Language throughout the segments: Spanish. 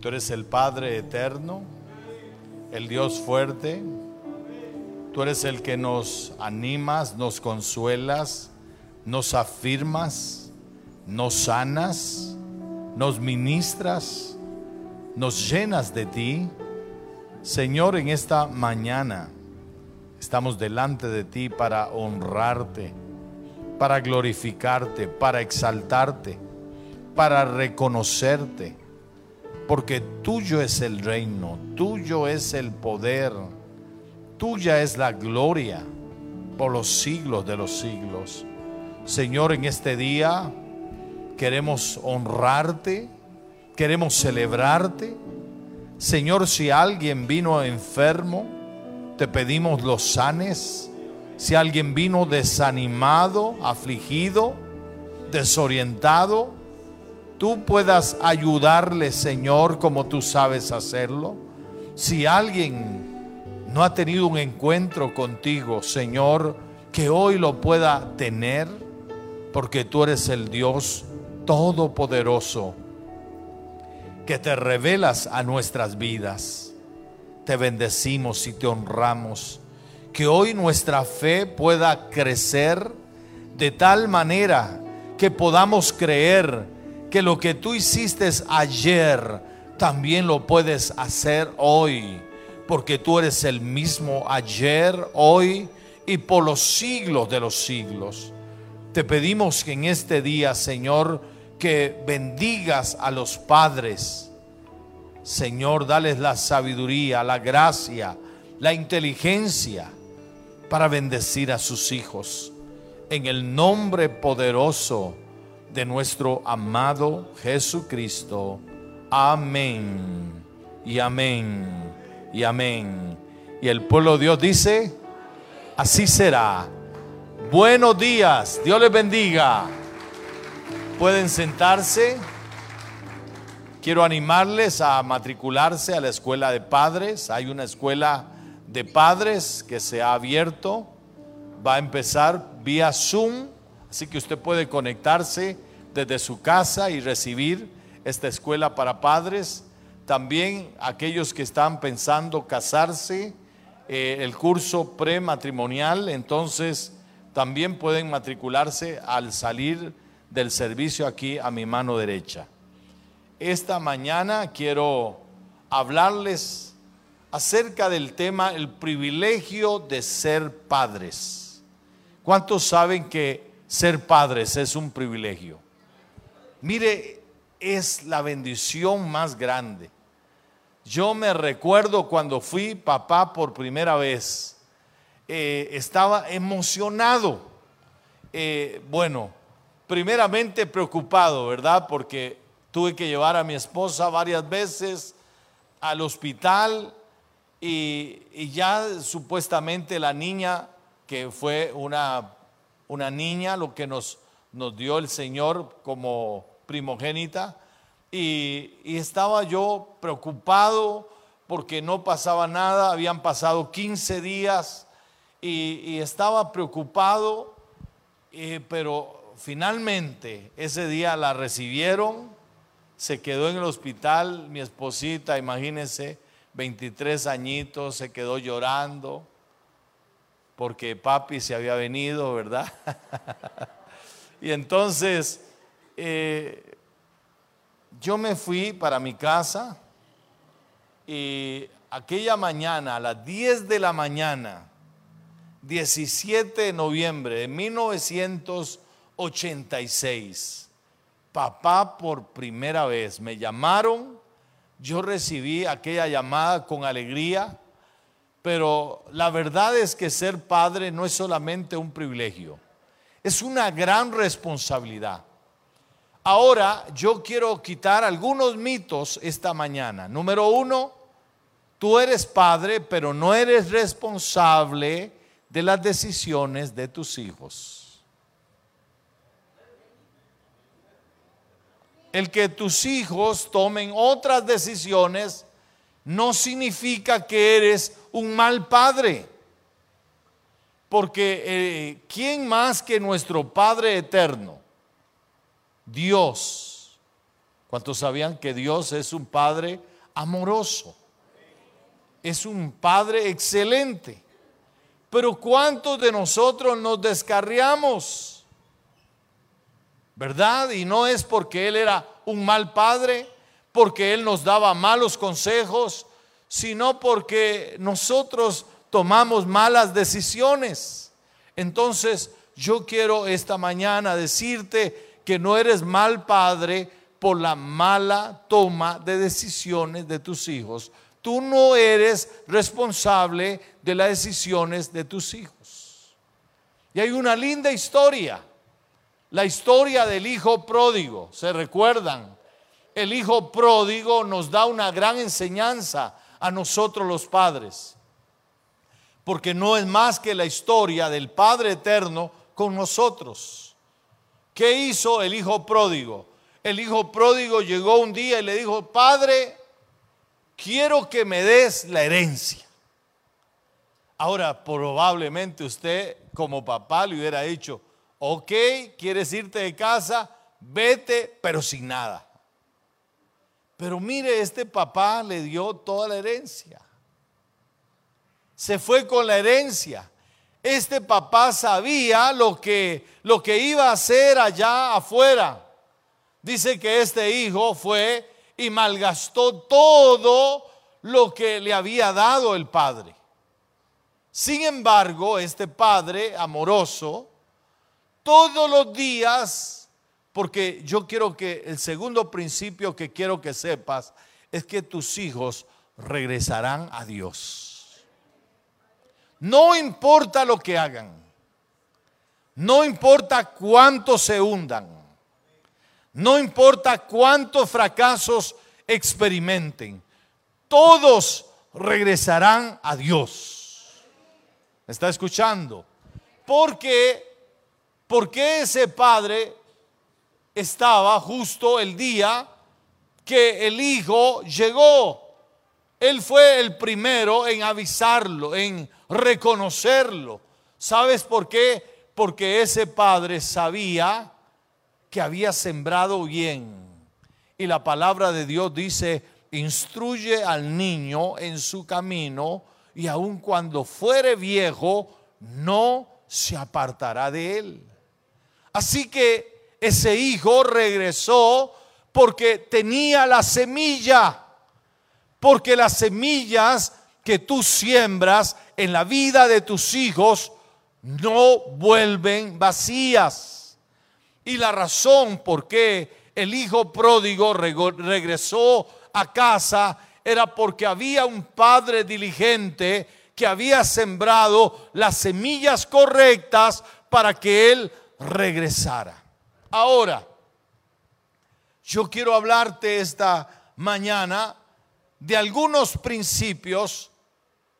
Tú eres el Padre eterno, el Dios fuerte. Tú eres el que nos animas, nos consuelas, nos afirmas, nos sanas, nos ministras, nos llenas de ti. Señor, en esta mañana estamos delante de ti para honrarte, para glorificarte, para exaltarte, para reconocerte porque tuyo es el reino, tuyo es el poder, tuya es la gloria por los siglos de los siglos. Señor, en este día queremos honrarte, queremos celebrarte. Señor, si alguien vino enfermo, te pedimos los sanes. Si alguien vino desanimado, afligido, desorientado, tú puedas ayudarle, Señor, como tú sabes hacerlo. Si alguien no ha tenido un encuentro contigo, Señor, que hoy lo pueda tener, porque tú eres el Dios todopoderoso, que te revelas a nuestras vidas. Te bendecimos y te honramos. Que hoy nuestra fe pueda crecer de tal manera que podamos creer que lo que tú hiciste ayer, también lo puedes hacer hoy, porque tú eres el mismo ayer, hoy y por los siglos de los siglos. Te pedimos que en este día, Señor, que bendigas a los padres. Señor, dales la sabiduría, la gracia, la inteligencia para bendecir a sus hijos. En el nombre poderoso de nuestro amado Jesucristo. Amén y amén y amén. Y el pueblo de Dios dice, así será. Buenos días, Dios les bendiga. Pueden sentarse. Quiero animarles a matricularse a la escuela de padres. Hay una escuela de padres que se ha abierto. Va a empezar vía Zoom Así que usted puede conectarse desde su casa y recibir esta escuela para padres. También aquellos que están pensando casarse, eh, el curso prematrimonial, entonces también pueden matricularse al salir del servicio aquí a mi mano derecha. Esta mañana quiero hablarles acerca del tema el privilegio de ser padres. ¿Cuántos saben que ser padres es un privilegio. Mire, es la bendición más grande. Yo me recuerdo cuando fui papá por primera vez, eh, estaba emocionado. Eh, bueno, primeramente preocupado, ¿verdad? Porque tuve que llevar a mi esposa varias veces al hospital y, y ya supuestamente la niña, que fue una una niña, lo que nos, nos dio el Señor como primogénita, y, estaba yo preocupado porque no pasaba nada, habían pasado 15 días y, estaba preocupado, eh, pero finalmente ese día la recibieron, se quedó en el hospital, mi esposita, imagínense, 23 añitos, se quedó llorando porque papi se había venido, ¿verdad? y entonces eh, yo me fui para mi casa y aquella mañana, a las 10 de la mañana, 17 de noviembre de 1986, papá por primera vez me llamaron, yo recibí aquella llamada con alegría pero la verdad es que ser padre no es solamente un privilegio, es una gran responsabilidad. Ahora yo quiero quitar algunos mitos esta mañana. Número uno, tú eres padre, pero no eres responsable de las decisiones de tus hijos. El que tus hijos tomen otras decisiones no significa que eres un mal padre. Porque eh, ¿quién más que nuestro Padre eterno? Dios ¿Cuántos sabían que Dios es un Padre amoroso? Es un Padre excelente. Pero ¿cuántos de nosotros nos descarriamos? ¿Verdad? Y no es porque Él era un mal Padre, porque Él nos daba malos consejos, sino porque nosotros tomamos malas decisiones. Entonces, yo quiero esta mañana decirte que no eres mal padre por la mala toma de decisiones de tus hijos. Tú no eres responsable de las decisiones de tus hijos. Y hay una linda historia, la historia del hijo pródigo. ¿Se recuerdan? El hijo pródigo nos da una gran enseñanza a nosotros los padres. Porque no es más que la historia del Padre Eterno con nosotros. ¿Qué hizo el hijo pródigo? El hijo pródigo llegó un día y le dijo, Padre, quiero que me des la herencia. Ahora, probablemente usted como papá le hubiera dicho, ok, quieres irte de casa, vete, pero sin nada. Pero mire, este papá le dio toda la herencia. Se fue con la herencia. Este papá sabía lo que, lo que iba a hacer allá afuera. Dice que este hijo fue y malgastó todo lo que le había dado el padre. Sin embargo, este padre amoroso, todos los días porque yo quiero que el segundo principio que quiero que sepas es que tus hijos regresarán a Dios. No importa lo que hagan. No importa cuánto se hundan. No importa cuántos fracasos experimenten. Todos regresarán a Dios. ¿Me está escuchando? Porque, porque ese padre estaba justo el día que el hijo llegó. Él fue el primero en avisarlo, en reconocerlo. ¿Sabes por qué? Porque ese padre sabía que había sembrado bien. Y la palabra de Dios dice, instruye al niño en su camino y aun cuando fuere viejo, no se apartará de él. Así que ese hijo regresó porque tenía la semilla, porque las semillas que tú siembras en la vida de tus hijos no vuelven vacías. Y la razón por qué el hijo pródigo regresó a casa era porque había un padre diligente que había sembrado las semillas correctas para que él regresara. Ahora, yo quiero hablarte esta mañana de algunos principios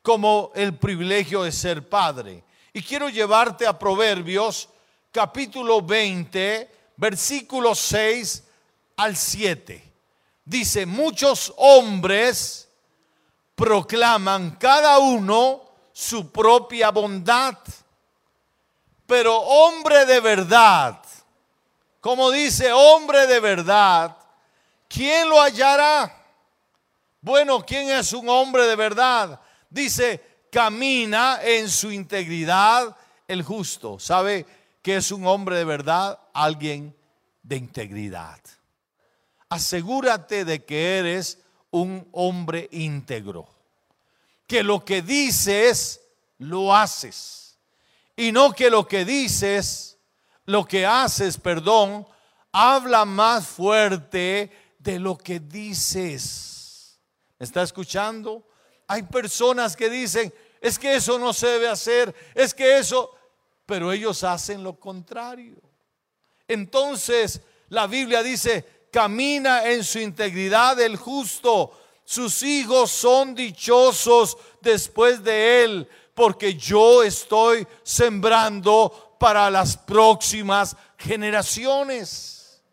como el privilegio de ser padre. Y quiero llevarte a Proverbios capítulo 20, versículos 6 al 7. Dice, muchos hombres proclaman cada uno su propia bondad, pero hombre de verdad como dice, hombre de verdad, ¿quién lo hallará? Bueno, ¿quién es un hombre de verdad? Dice, camina en su integridad el justo. ¿Sabe qué es un hombre de verdad? Alguien de integridad. Asegúrate de que eres un hombre íntegro. Que lo que dices, lo haces. Y no que lo que dices lo que haces, perdón, habla más fuerte de lo que dices. ¿Me está escuchando? Hay personas que dicen, es que eso no se debe hacer, es que eso, pero ellos hacen lo contrario. Entonces, la Biblia dice, camina en su integridad el justo, sus hijos son dichosos después de él, porque yo estoy sembrando para las próximas generaciones.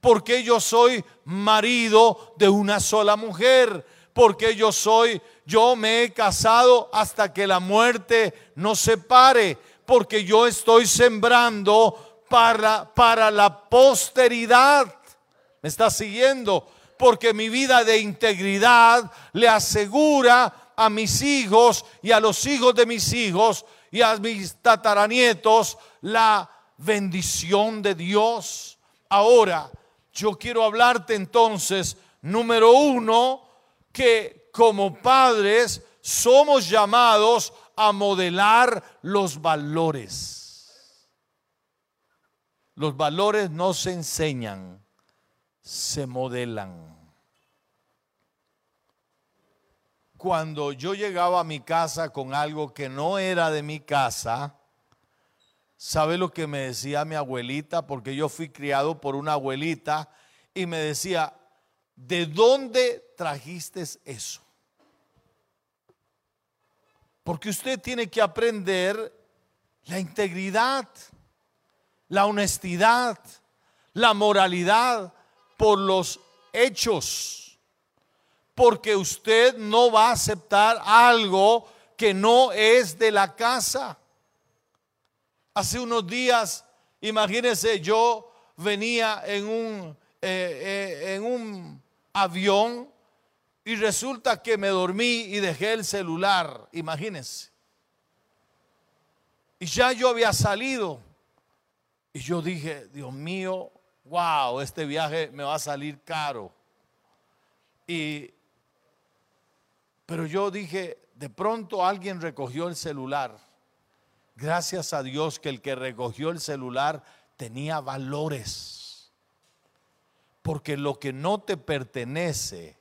Porque yo soy marido de una sola mujer. Porque yo soy, yo me he casado hasta que la muerte nos separe. Porque yo estoy sembrando para, para la posteridad. ¿Me está siguiendo? Porque mi vida de integridad le asegura a mis hijos y a los hijos de mis hijos y a mis tataranietos la bendición de Dios. Ahora, yo quiero hablarte entonces, número uno, que como padres somos llamados a modelar los valores. Los valores no se enseñan, se modelan. Cuando yo llegaba a mi casa con algo que no era de mi casa, ¿sabe lo que me decía mi abuelita? Porque yo fui criado por una abuelita y me decía, ¿de dónde trajiste eso? Porque usted tiene que aprender la integridad, la honestidad, la moralidad por los hechos. Porque usted no va a aceptar algo que no es de la casa. Hace unos días, imagínense, yo venía en un, eh, eh, en un avión y resulta que me dormí y dejé el celular, imagínense. Y ya yo había salido. Y yo dije, Dios mío, wow, este viaje me va a salir caro. Y, pero yo dije, de pronto alguien recogió el celular. Gracias a Dios que el que recogió el celular tenía valores. Porque lo que no te pertenece,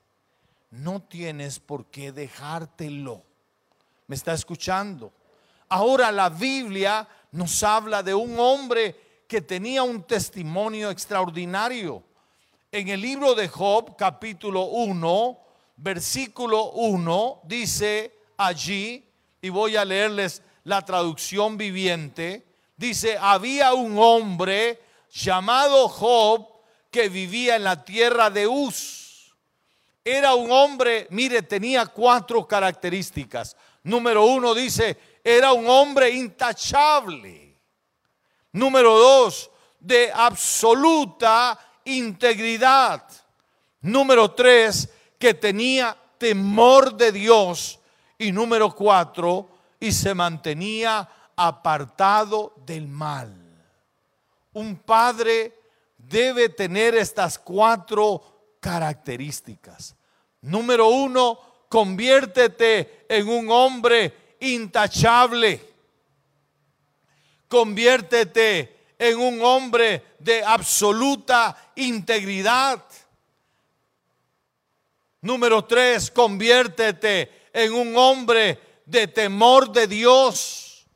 no tienes por qué dejártelo. ¿Me está escuchando? Ahora la Biblia nos habla de un hombre que tenía un testimonio extraordinario. En el libro de Job, capítulo 1, versículo 1, dice allí, y voy a leerles la traducción viviente, dice, había un hombre llamado Job que vivía en la tierra de Uz era un hombre, mire, tenía cuatro características. Número uno dice, era un hombre intachable. Número dos, de absoluta integridad. Número tres, que tenía temor de Dios. Y número cuatro, y se mantenía apartado del mal. Un padre debe tener estas cuatro características. Número uno, conviértete en un hombre intachable. Conviértete en un hombre de absoluta integridad. Número tres, conviértete en un hombre de temor de Dios.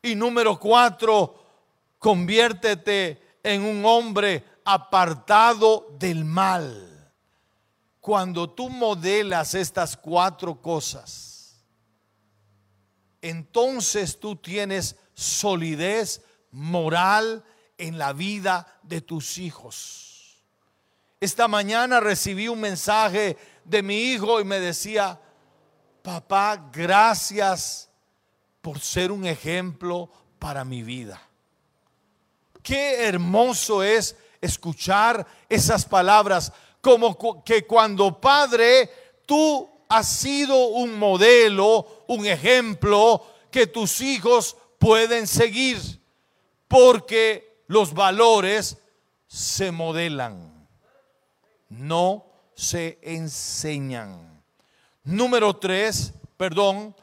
Y número cuatro, conviértete en un hombre apartado del mal cuando tú modelas estas cuatro cosas, entonces tú tienes solidez moral en la vida de tus hijos. Esta mañana recibí un mensaje de mi hijo y me decía, papá, gracias por ser un ejemplo para mi vida. Qué hermoso es escuchar esas palabras como que cuando padre tú has sido un modelo, un ejemplo que tus hijos pueden seguir, porque los valores se modelan, no se enseñan. Número tres, perdón,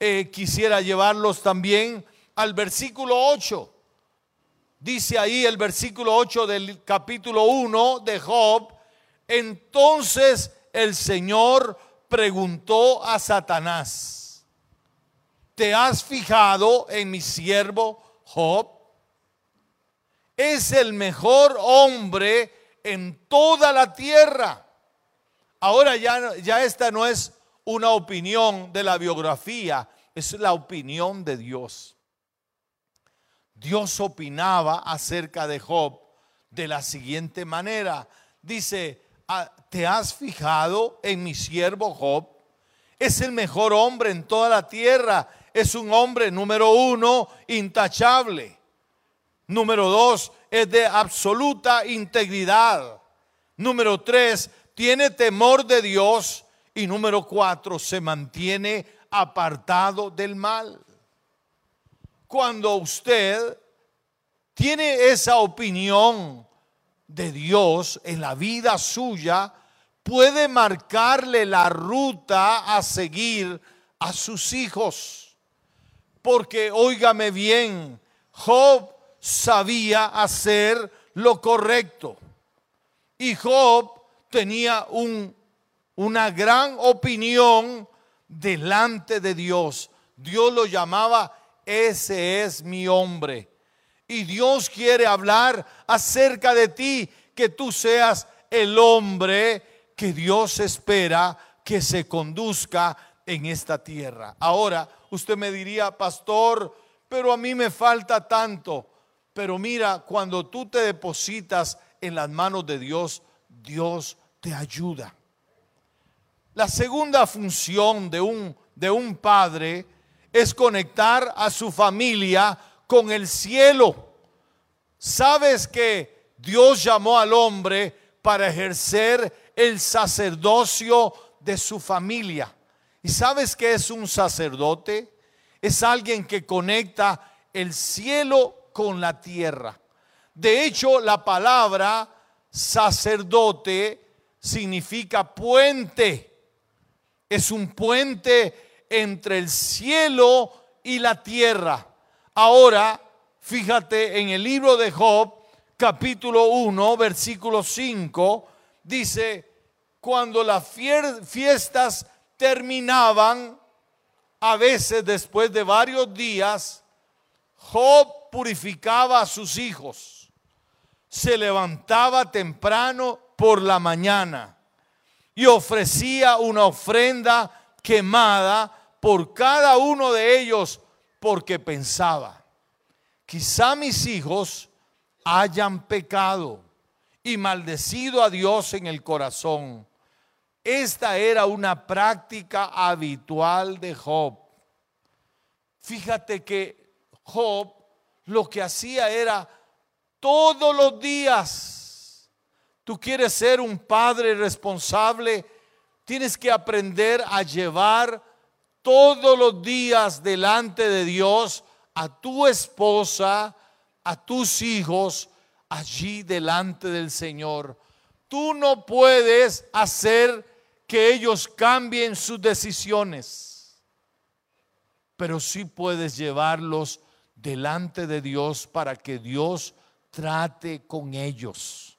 eh, quisiera llevarlos también al versículo 8. Dice ahí el versículo 8 del capítulo 1 de Job, entonces el Señor preguntó a Satanás, ¿te has fijado en mi siervo Job? Es el mejor hombre en toda la tierra. Ahora ya, ya esta no es una opinión de la biografía, es la opinión de Dios. Dios opinaba acerca de Job de la siguiente manera. Dice, Ah, ¿te has fijado en mi siervo Job? Es el mejor hombre en toda la tierra. Es un hombre, número uno, intachable. Número dos, es de absoluta integridad. Número tres, tiene temor de Dios. Y número cuatro, se mantiene apartado del mal. Cuando usted tiene esa opinión de Dios en la vida suya, puede marcarle la ruta a seguir a sus hijos. Porque, óigame bien, Job sabía hacer lo correcto. Y Job tenía un, una gran opinión delante de Dios. Dios lo llamaba, ese es mi hombre. Y Dios quiere hablar acerca de ti, que tú seas el hombre que Dios espera que se conduzca en esta tierra. Ahora, usted me diría, pastor, pero a mí me falta tanto. Pero mira, cuando tú te depositas en las manos de Dios, Dios te ayuda. La segunda función de un, de un padre es conectar a su familia con el cielo. Sabes que Dios llamó al hombre para ejercer el sacerdocio de su familia. ¿Y sabes que es un sacerdote? Es alguien que conecta el cielo con la tierra. De hecho, la palabra sacerdote significa puente. Es un puente entre el cielo y la tierra. Ahora, fíjate en el libro de Job, capítulo 1, versículo 5, dice, cuando las fiestas terminaban, a veces después de varios días, Job purificaba a sus hijos, se levantaba temprano por la mañana y ofrecía una ofrenda quemada por cada uno de ellos porque pensaba, quizá mis hijos hayan pecado y maldecido a Dios en el corazón esta era una práctica habitual de Job. Fíjate que Job lo que hacía era todos los días. Tú quieres ser un padre responsable, tienes que aprender a llevar todos los días delante de Dios a tu esposa, a tus hijos, allí delante del Señor. Tú no puedes hacer que ellos cambien sus decisiones, pero sí puedes llevarlos delante de Dios para que Dios trate con ellos.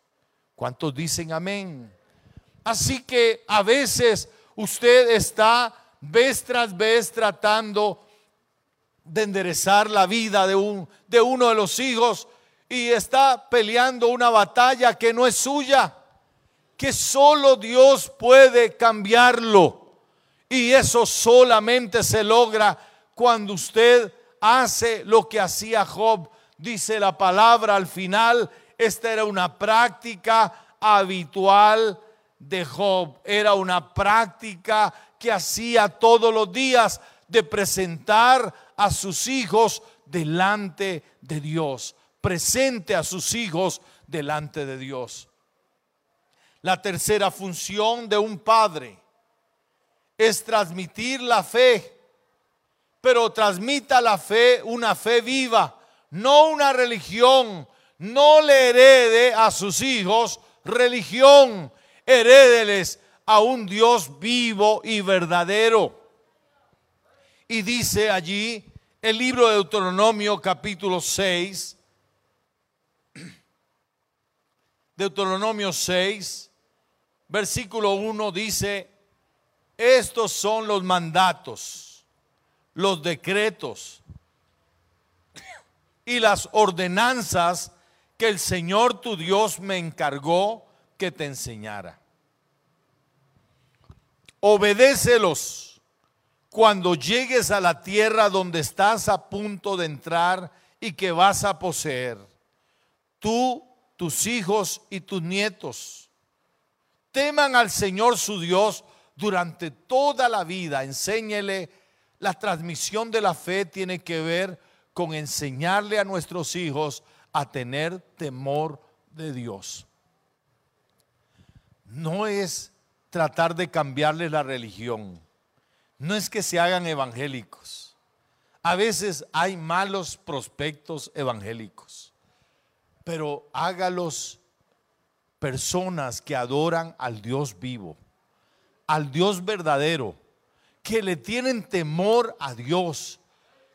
¿Cuántos dicen amén? Así que a veces usted está vez tras vez tratando de enderezar la vida de, un, de uno de los hijos y está peleando una batalla que no es suya que solo Dios puede cambiarlo. Y eso solamente se logra cuando usted hace lo que hacía Job. Dice la palabra al final, esta era una práctica habitual de Job. Era una práctica que hacía todos los días de presentar a sus hijos delante de Dios. Presente a sus hijos delante de Dios. La tercera función de un padre es transmitir la fe, pero transmita la fe, una fe viva, no una religión. No le herede a sus hijos religión, herédeles a un Dios vivo y verdadero. Y dice allí el libro de Deuteronomio capítulo 6, Deuteronomio 6, versículo 1 dice, estos son los mandatos, los decretos y las ordenanzas que el Señor tu Dios me encargó que te enseñara. Obedécelos cuando llegues a la tierra donde estás a punto de entrar y que vas a poseer, tú, tus hijos y tus nietos Teman al Señor su Dios durante toda la vida. Enséñele. La transmisión de la fe tiene que ver con enseñarle a nuestros hijos a tener temor de Dios. no es tratar de cambiarles la religión, no es que se hagan evangélicos. A veces hay malos prospectos evangélicos, pero hágalos personas que adoran al Dios vivo, al Dios verdadero, que le tienen temor a Dios,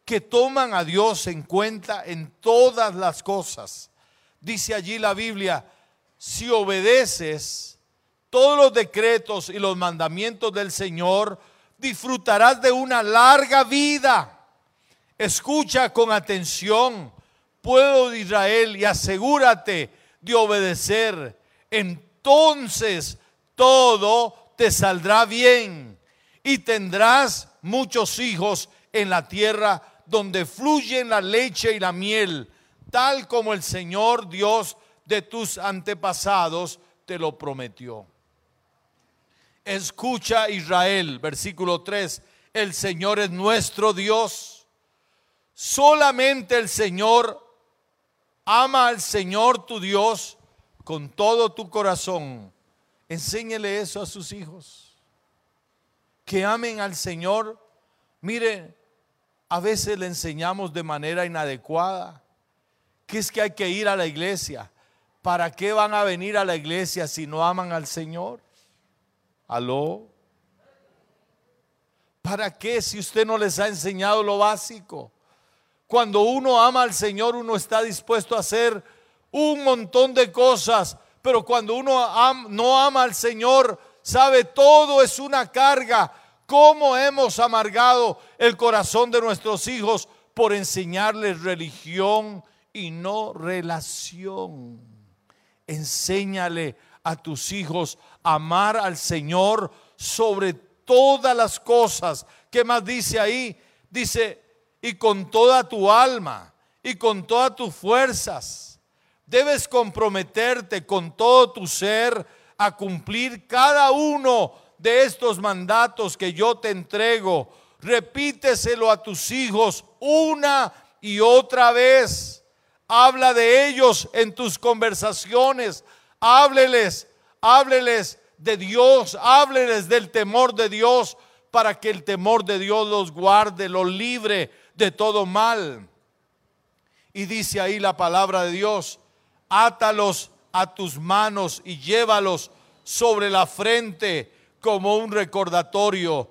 que toman a Dios en cuenta en todas las cosas. Dice allí la Biblia, si obedeces todos los decretos y los mandamientos del Señor, disfrutarás de una larga vida. Escucha con atención, pueblo de Israel, y asegúrate de obedecer entonces todo te saldrá bien y tendrás muchos hijos en la tierra donde fluyen la leche y la miel, tal como el Señor Dios de tus antepasados te lo prometió. Escucha Israel, versículo 3, el Señor es nuestro Dios. Solamente el Señor ama al Señor tu Dios con todo tu corazón, enséñele eso a sus hijos. Que amen al Señor. Mire, a veces le enseñamos de manera inadecuada que es que hay que ir a la iglesia. ¿Para qué van a venir a la iglesia si no aman al Señor? ¿Aló? ¿Para qué si usted no les ha enseñado lo básico? Cuando uno ama al Señor, uno está dispuesto a hacer un montón de cosas, pero cuando uno no ama al Señor, sabe, todo es una carga. ¿Cómo hemos amargado el corazón de nuestros hijos por enseñarles religión y no relación? Enséñale a tus hijos a amar al Señor sobre todas las cosas. ¿Qué más dice ahí? Dice, y con toda tu alma y con todas tus fuerzas Debes comprometerte con todo tu ser a cumplir cada uno de estos mandatos que yo te entrego. Repíteselo a tus hijos una y otra vez. Habla de ellos en tus conversaciones. Hábleles, hábleles de Dios, hábleles del temor de Dios para que el temor de Dios los guarde, los libre de todo mal. Y dice ahí la palabra de Dios, átalos a tus manos y llévalos sobre la frente como un recordatorio.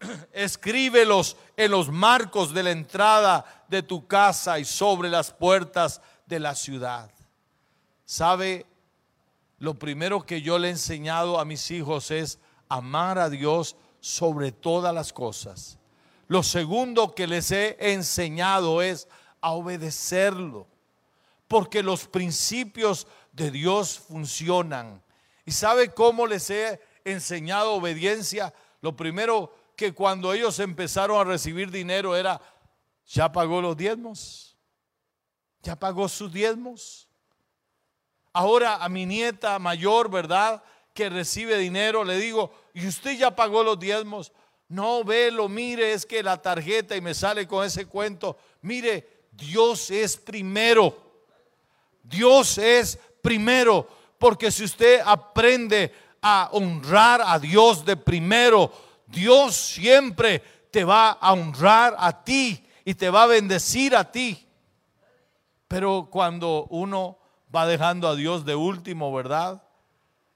Escríbelos en los marcos de la entrada de tu casa y sobre las puertas de la ciudad. ¿Sabe? Lo primero que yo le he enseñado a mis hijos es amar a Dios sobre todas las cosas. Lo segundo que les he enseñado es a obedecerlo porque los principios de Dios funcionan. ¿Y sabe cómo les he enseñado obediencia? Lo primero que cuando ellos empezaron a recibir dinero era, ¿ya pagó los diezmos? ¿Ya pagó sus diezmos? Ahora a mi nieta mayor, ¿verdad? Que recibe dinero, le digo, ¿y usted ya pagó los diezmos? No, velo, mire, es que la tarjeta y me sale con ese cuento. Mire, Dios es primero. Dios es primero, porque si usted aprende a honrar a Dios de primero, Dios siempre te va a honrar a ti y te va a bendecir a ti. Pero cuando uno va dejando a Dios de último, ¿verdad?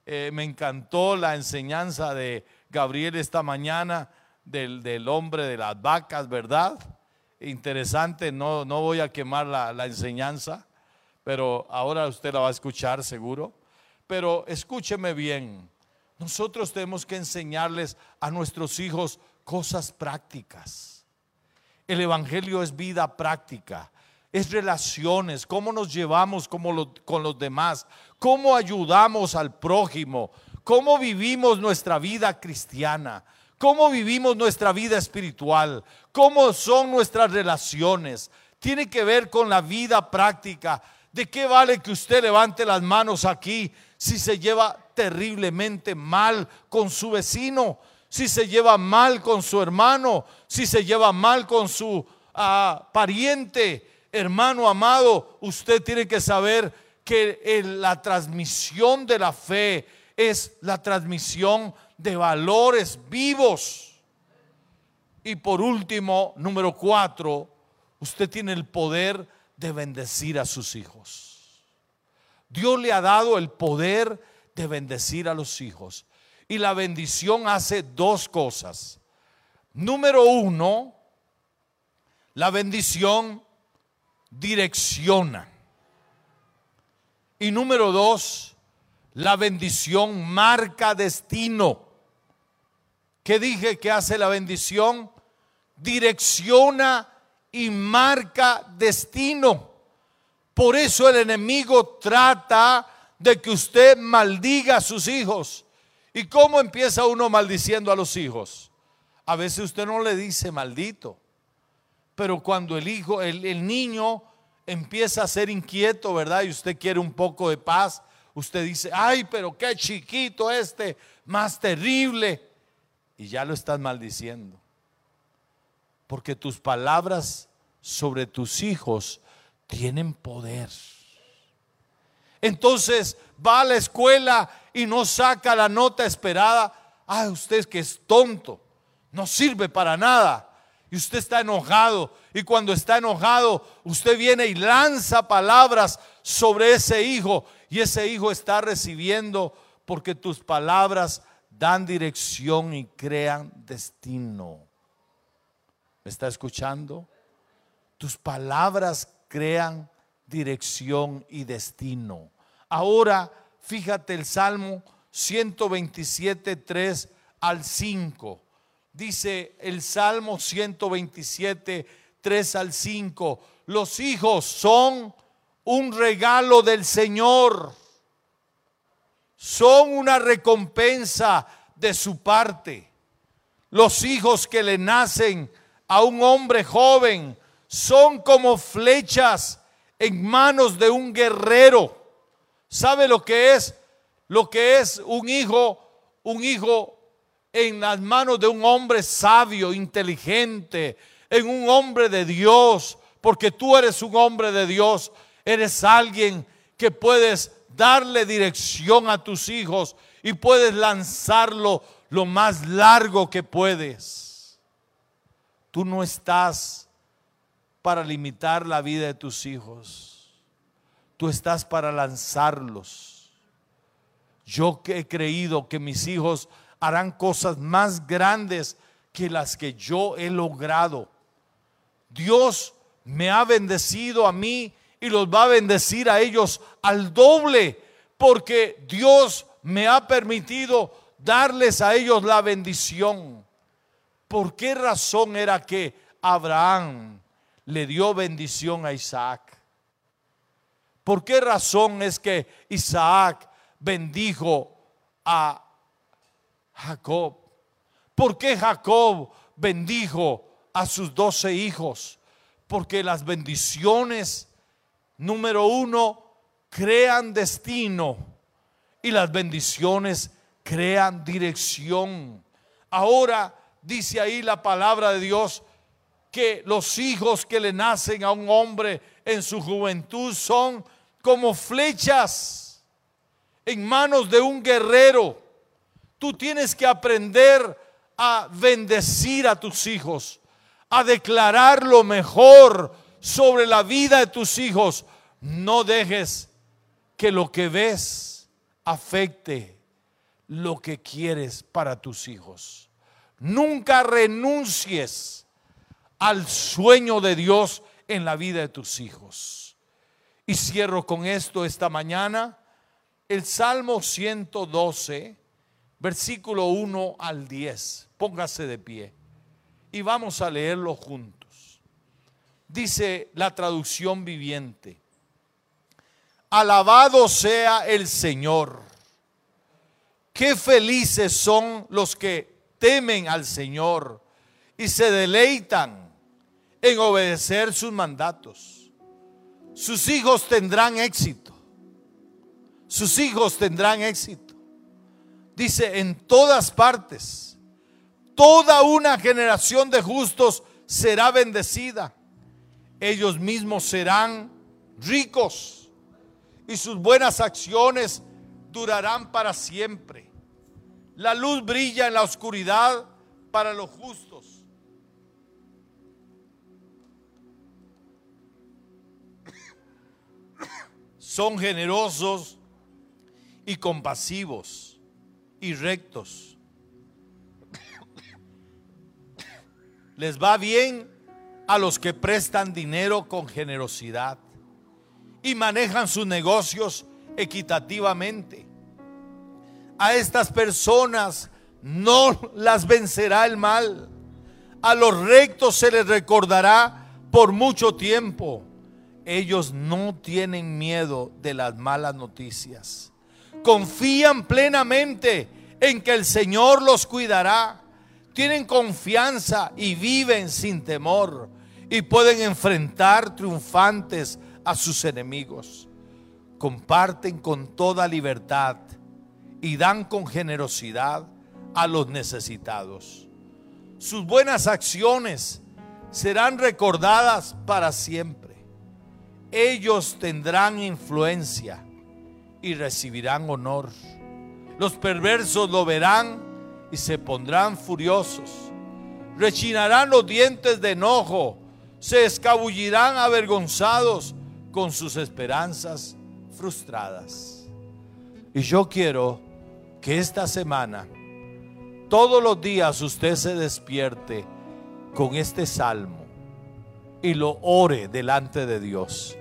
Eh, me encantó la enseñanza de Gabriel esta mañana del, hombre de las vacas, ¿verdad? Interesante, no, no voy a quemar la, la enseñanza pero ahora usted la va a escuchar seguro. Pero escúcheme bien, nosotros tenemos que enseñarles a nuestros hijos cosas prácticas. El Evangelio es vida práctica, es relaciones, cómo nos llevamos con los demás, cómo ayudamos al prójimo, cómo vivimos nuestra vida cristiana, cómo vivimos nuestra vida espiritual, cómo son nuestras relaciones. Tiene que ver con la vida práctica ¿De qué vale que usted levante las manos aquí si se lleva terriblemente mal con su vecino? Si se lleva mal con su hermano, si se lleva mal con su ah, pariente, hermano amado, usted tiene que saber que la transmisión de la fe es la transmisión de valores vivos. Y por último, número cuatro, usted tiene el poder de bendecir a sus hijos. Dios le ha dado el poder de bendecir a los hijos. Y la bendición hace dos cosas. Número uno, la bendición direcciona. Y número dos, la bendición marca destino. ¿Qué dije que hace la bendición? Direcciona y marca destino. Por eso el enemigo trata de que usted maldiga a sus hijos. ¿Y cómo empieza uno maldiciendo a los hijos? A veces usted no le dice maldito, pero cuando el hijo, el, niño empieza a ser inquieto, ¿verdad? Y usted quiere un poco de paz, usted dice, ay, pero qué chiquito este, más terrible. Y ya lo estás maldiciendo. Porque tus palabras sobre tus hijos tienen poder. Entonces va a la escuela y no saca la nota esperada. Ay, usted que es tonto, no sirve para nada. Y usted está enojado. Y cuando está enojado, usted viene y lanza palabras sobre ese hijo. Y ese hijo está recibiendo porque tus palabras dan dirección y crean destino. ¿Me está escuchando? Tus palabras crean dirección y destino. Ahora, fíjate el Salmo 127, 3 al 5. Dice el Salmo 127, 3 al 5. Los hijos son un regalo del Señor. Son una recompensa de su parte. Los hijos que le nacen a un hombre joven son como flechas en manos de un guerrero. ¿Sabe lo que es? Lo que es un hijo, un hijo en las manos de un hombre sabio, inteligente, en un hombre de Dios, porque tú eres un hombre de Dios, eres alguien que puedes darle dirección a tus hijos y puedes lanzarlo lo más largo que puedes. Tú no estás para limitar la vida de tus hijos. Tú estás para lanzarlos. Yo he creído que mis hijos harán cosas más grandes que las que yo he logrado. Dios me ha bendecido a mí y los va a bendecir a ellos al doble, porque Dios me ha permitido darles a ellos la bendición. ¿Por qué razón era que Abraham le dio bendición a Isaac? ¿Por qué razón es que Isaac bendijo a Jacob? ¿Por qué Jacob bendijo a sus doce hijos? Porque las bendiciones, número uno, crean destino y las bendiciones crean dirección. Ahora dice ahí la palabra de Dios que los hijos que le nacen a un hombre en su juventud son como flechas en manos de un guerrero. Tú tienes que aprender a bendecir a tus hijos, a declarar lo mejor sobre la vida de tus hijos. No dejes que lo que ves afecte lo que quieres para tus hijos. Nunca renuncies al sueño de Dios en la vida de tus hijos. Y cierro con esto esta mañana. El Salmo 112, versículo 1 al 10. Póngase de pie y vamos a leerlo juntos. Dice la traducción viviente. Alabado sea el Señor. Qué felices son los que temen al Señor y se deleitan en obedecer sus mandatos. Sus hijos tendrán éxito. Sus hijos tendrán éxito. Dice, en todas partes, toda una generación de justos será bendecida. Ellos mismos serán ricos y sus buenas acciones durarán para siempre. La luz brilla en la oscuridad para los justos. Son generosos y compasivos y rectos. Les va bien a los que prestan dinero con generosidad y manejan sus negocios equitativamente. A estas personas no las vencerá el mal. A los rectos se les recordará por mucho tiempo. Ellos no tienen miedo de las malas noticias. Confían plenamente en que el Señor los cuidará. Tienen confianza y viven sin temor y pueden enfrentar triunfantes a sus enemigos. Comparten con toda libertad y dan con generosidad a los necesitados. Sus buenas acciones serán recordadas para siempre. Ellos tendrán influencia y recibirán honor. Los perversos lo verán y se pondrán furiosos. Rechinarán los dientes de enojo se escabullirán avergonzados con sus esperanzas frustradas. Y yo quiero que esta semana, todos los días usted se despierte con este salmo y lo ore delante de Dios.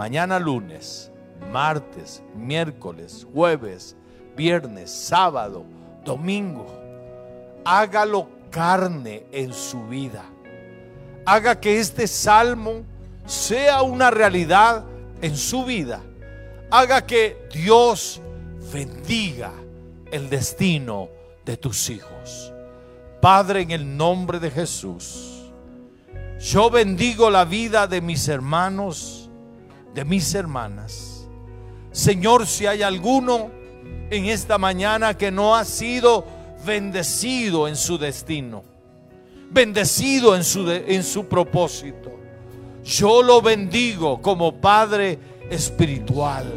Mañana lunes, martes, miércoles, jueves, viernes, sábado, domingo, hágalo carne en su vida haga que este salmo sea una realidad en su vida. Haga que Dios bendiga el destino de tus hijos. Padre, en el nombre de Jesús, yo bendigo la vida de mis hermanos, de mis hermanas. Señor, si hay alguno en esta mañana que no ha sido bendecido en su destino, bendecido en su, en su propósito. Yo lo bendigo como Padre espiritual.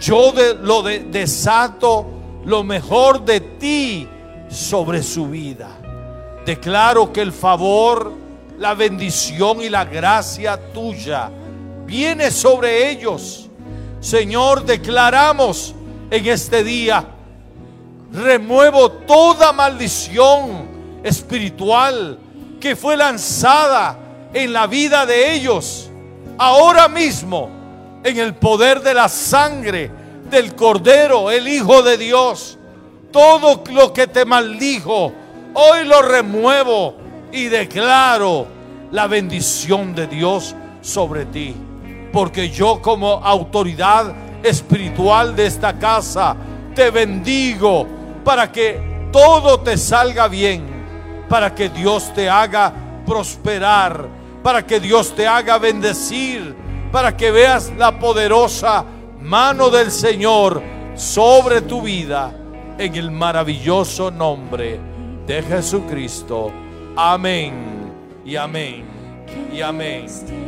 Yo lo desato lo mejor de ti sobre su vida. Declaro que el favor, la bendición y la gracia tuya viene sobre ellos. Señor, declaramos en este día, remuevo toda maldición espiritual que fue lanzada en la vida de ellos, ahora mismo, en el poder de la sangre del Cordero, el Hijo de Dios, todo lo que te maldijo, hoy lo remuevo y declaro la bendición de Dios sobre ti. Porque yo como autoridad espiritual de esta casa, te bendigo para que todo te salga bien para que Dios te haga prosperar, para que Dios te haga bendecir, para que veas la poderosa mano del Señor sobre tu vida en el maravilloso nombre de Jesucristo. Amén y amén y amén.